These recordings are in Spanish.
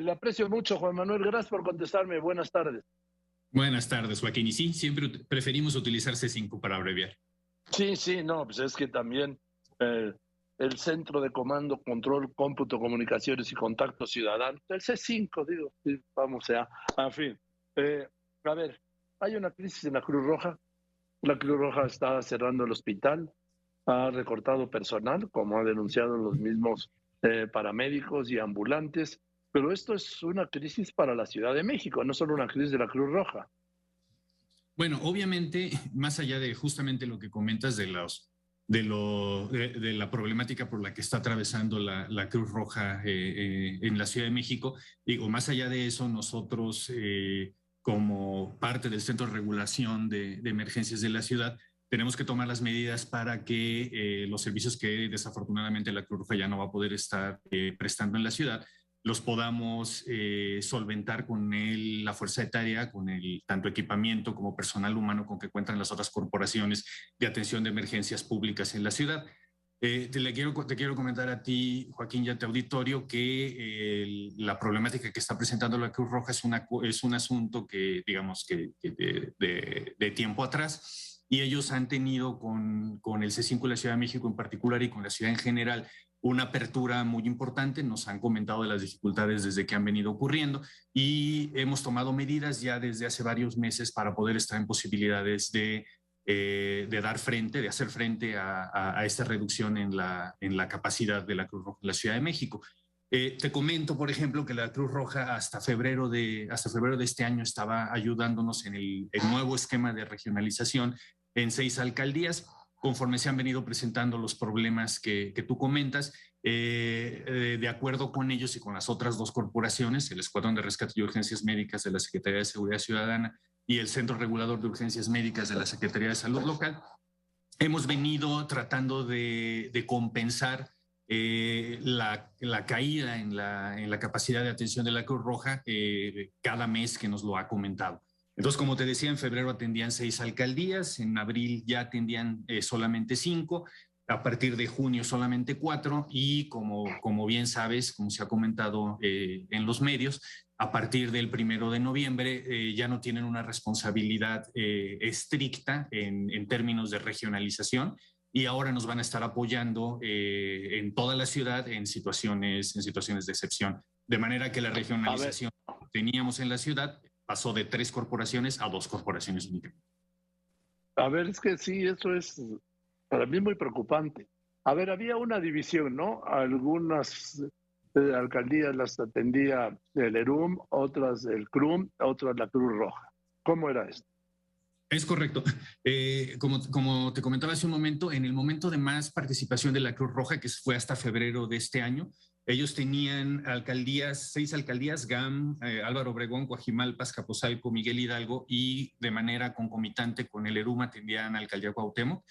le aprecio mucho, Juan Manuel. Gracias por contestarme. Buenas tardes. Buenas tardes, Joaquín. Y sí, siempre preferimos utilizar C5 para abreviar. Sí, sí, no, pues es que también eh, el Centro de Comando, Control, Cómputo, Comunicaciones y Contacto Ciudadano, el C5, digo, vamos a, en fin. Eh, a ver, hay una crisis en la Cruz Roja. La Cruz Roja está cerrando el hospital, ha recortado personal, como han denunciado los mismos eh, paramédicos y ambulantes, pero esto es una crisis para la Ciudad de México, no solo una crisis de la Cruz Roja. Bueno, obviamente, más allá de justamente lo que comentas de los de, lo, de, la problemática por la que está atravesando la, la Cruz Roja eh, eh, en la Ciudad de México. Digo, más allá de eso, nosotros eh, como parte del Centro de Regulación de, de, Emergencias de la ciudad, tenemos que tomar las medidas para que los servicios que desafortunadamente la Cruz Roja ya no va a poder estar prestando en la ciudad, los podamos eh, solventar con el, la fuerza etaria, con el tanto equipamiento como personal humano con que cuentan las otras corporaciones de atención de emergencias públicas en la ciudad. Eh, te, quiero, te quiero comentar a ti, Joaquín, y a tu auditorio, que la problemática que está presentando la Cruz Roja es, una, es un asunto que, digamos, que, de, de, tiempo atrás, y ellos han tenido con, con el C5 de la Ciudad de México en particular y con la ciudad en general una apertura muy importante, nos han comentado de las dificultades desde que han venido ocurriendo y hemos tomado medidas ya desde hace varios meses para poder estar en posibilidades de, eh, de dar frente, de hacer frente a, esta reducción en la, en la capacidad de la Cruz Roja en la Ciudad de México. Eh, te comento, por ejemplo, que la Cruz Roja hasta febrero de, hasta febrero de este año estaba ayudándonos en el, el nuevo esquema de regionalización en seis alcaldías conforme se han venido presentando los problemas que, tú comentas, eh, eh, de acuerdo con ellos y con las otras dos corporaciones, el Escuadrón de Rescate y Urgencias Médicas de la Secretaría de Seguridad Ciudadana y el Centro Regulador de Urgencias Médicas de la Secretaría de Salud Local, hemos venido tratando de, compensar eh, la, caída en la, en la, capacidad de atención de la Cruz Roja cada mes que nos lo ha comentado. Entonces, como te decía, en febrero atendían seis alcaldías, en abril ya atendían eh, solamente cinco, a partir de junio solamente cuatro y como, como bien sabes, como se ha comentado eh, en los medios, a partir del primero de noviembre eh, ya no tienen una responsabilidad estricta en, en, términos de regionalización y ahora nos van a estar apoyando en toda la ciudad en situaciones, en situaciones de excepción. De manera que la regionalización que teníamos en la ciudad pasó de tres corporaciones a dos corporaciones únicamente. A ver, es que sí, eso es para mí muy preocupante. A ver, había una división, ¿no? Algunas eh, alcaldías las atendía el ERUM, otras el CRUM, otras la Cruz Roja. ¿Cómo era esto? Es correcto. Eh, como, como te comentaba hace un momento, en el momento de más participación de la Cruz Roja, que fue hasta febrero de este año, ellos tenían alcaldías, seis alcaldías, GAM, eh, Álvaro Obregón, Coajimalpa, Capozalco, Miguel Hidalgo y de manera concomitante con el ERUMA atendían alcaldía Cuauhtémoc.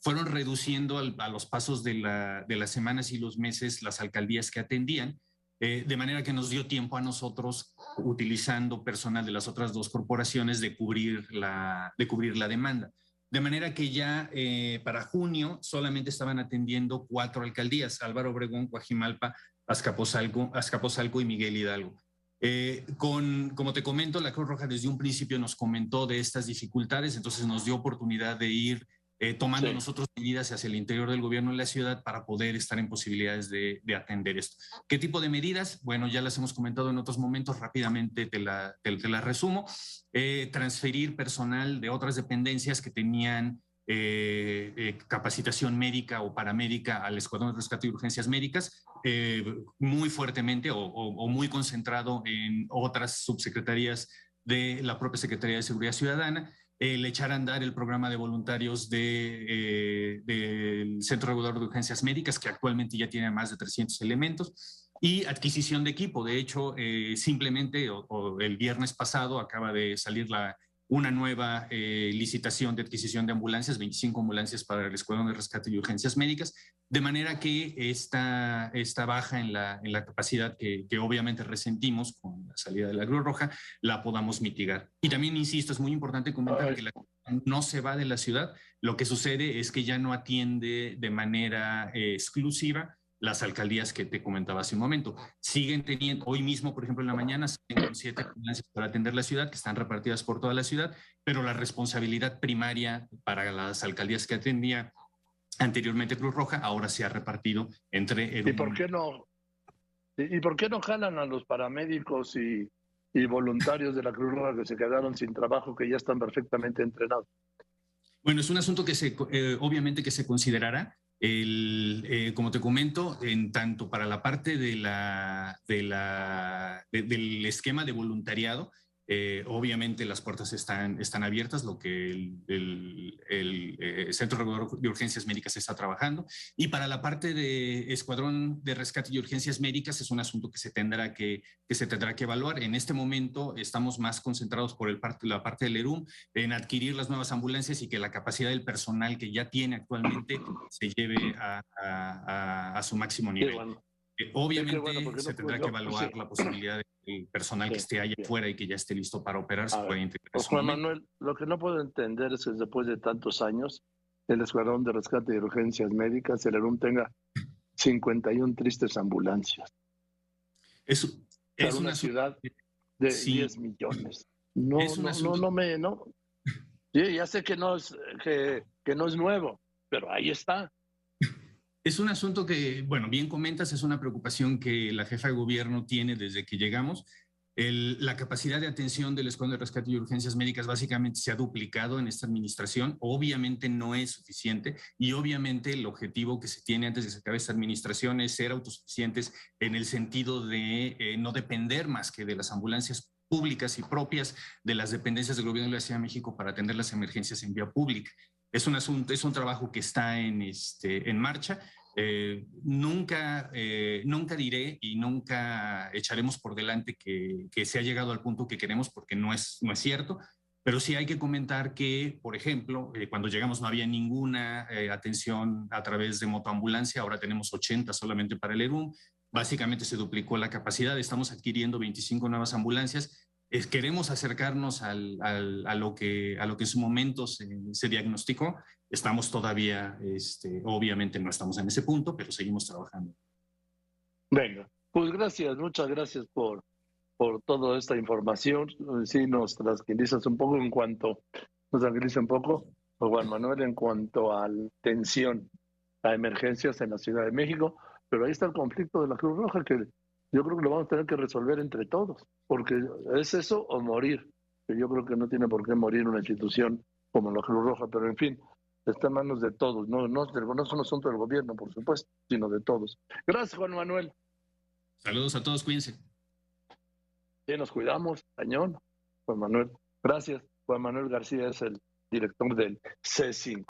Fueron reduciendo a los pasos de, las semanas y los meses las alcaldías que atendían, eh, de manera que nos dio tiempo a nosotros, utilizando personal de las otras dos corporaciones, de cubrir la, de cubrir la demanda. De manera que ya eh, para junio solamente estaban atendiendo cuatro alcaldías, Álvaro Obregón, Coajimalpa, Azcapotzalco, y Miguel Hidalgo. Eh, con, como te comento, la Cruz Roja desde un principio nos comentó de estas dificultades, entonces nos dio oportunidad de ir eh, tomando nosotros medidas hacia el interior del gobierno de la ciudad para poder estar en posibilidades de, atender esto. ¿Qué tipo de medidas? Bueno, ya las hemos comentado en otros momentos, rápidamente te la, te, resumo. Eh, transferir personal de otras dependencias que tenían eh, eh, capacitación médica o paramédica al Escuadrón de Rescate y Urgencias Médicas, eh, muy fuertemente o, muy concentrado en otras subsecretarías de la propia Secretaría de Seguridad Ciudadana, el echar a andar el programa de voluntarios del Centro Regulador de Urgencias Médicas, que actualmente ya tiene más de 300 elementos, y adquisición de equipo. De hecho, simplemente el viernes pasado acaba de salir la una nueva eh, licitación de adquisición de ambulancias, 25 ambulancias para el Escuadrón de Rescate y Urgencias Médicas, de manera que esta, esta baja en la, en la capacidad que, que, obviamente resentimos con la salida de la Cruz Roja, la podamos mitigar. Y también, insisto, es muy importante comentar que la no se va de la ciudad, lo que sucede es que ya no atiende de manera eh, exclusiva las alcaldías que te comentaba hace un momento. Siguen teniendo, hoy mismo, por ejemplo, en la mañana, siguen siete ambulancias para atender la ciudad, que están repartidas por toda la ciudad, pero la responsabilidad primaria para las alcaldías que atendía anteriormente Cruz Roja, ahora se ha repartido entre... ¿Y por qué no? ¿Y por qué no jalan a los paramédicos y, y voluntarios de la Cruz Roja que se quedaron sin trabajo, que ya están perfectamente entrenados? Bueno, es un asunto que se, eh, obviamente que se considerará. El, eh, como te comento, en tanto para la parte de la, de la, del esquema de voluntariado, eh, obviamente las puertas están, están abiertas, lo que el, eh, Centro Regulador de Urgencias Médicas está trabajando. Y para la parte de Escuadrón de Rescate y Urgencias Médicas es un asunto que se tendrá que, que, se tendrá que evaluar. En este momento estamos más concentrados por el parte, la parte del ERUM en adquirir las nuevas ambulancias y que la capacidad del personal que ya tiene actualmente se lleve a, a, su máximo nivel. obviamente se tendrá que evaluar la posibilidad de el personal que esté allá afuera y que ya esté listo para operar se puede integrar. Pues, Juan Manuel, lo que no puedo entender es que después de tantos años, el Escuadrón de Rescate y Urgencias Médicas, el ERUM, tenga 51 tristes ambulancias. Es, es una, ciudad de 10 millones. No, no, no, no, me, no. Sí, ya sé que no es, que, que no es nuevo, pero ahí está. Es un asunto que, bueno, bien comentas, es una preocupación que la jefa de gobierno tiene desde que llegamos. la capacidad de atención del Escuadrón de Rescate y Urgencias Médicas básicamente se ha duplicado en esta administración. Obviamente no es suficiente y obviamente el objetivo que se tiene antes de que acabe esta administración es ser autosuficientes en el sentido de eh, no depender más que de las ambulancias públicas y propias de las dependencias del gobierno de la Ciudad de México para atender las emergencias en vía pública. Es un asunto, es un trabajo que está en, este, en marcha. Eh, nunca, eh, nunca diré y nunca echaremos por delante que, se ha llegado al punto que queremos porque no es, no es cierto, pero sí hay que comentar que, por ejemplo, eh, cuando llegamos no había ninguna atención a través de motoambulancia, ahora tenemos 80 solamente para el ERUM, básicamente se duplicó la capacidad, estamos adquiriendo 25 nuevas ambulancias queremos acercarnos al, a, lo que, a lo que en su momento se, se diagnosticó. Estamos todavía, este, obviamente no estamos en ese punto, pero seguimos trabajando. Venga, pues gracias, muchas gracias por, por toda esta información. Sí, nos tranquilizas un poco en cuanto, nos tranquiliza un poco, Juan Manuel, en cuanto a la tensión a emergencias en la Ciudad de México, pero ahí está el conflicto de la Cruz Roja que yo creo que lo vamos a tener que resolver entre todos, porque es eso o morir. Yo creo que no tiene por qué morir una institución como la Cruz Roja, pero en fin, está en manos de todos, no, no, no es un asunto del gobierno, por supuesto, sino de todos. Gracias, Juan Manuel. Saludos a todos, cuídense. Sí, nos cuidamos, cañón, Juan Manuel. Gracias. Juan Manuel García es el director del C5.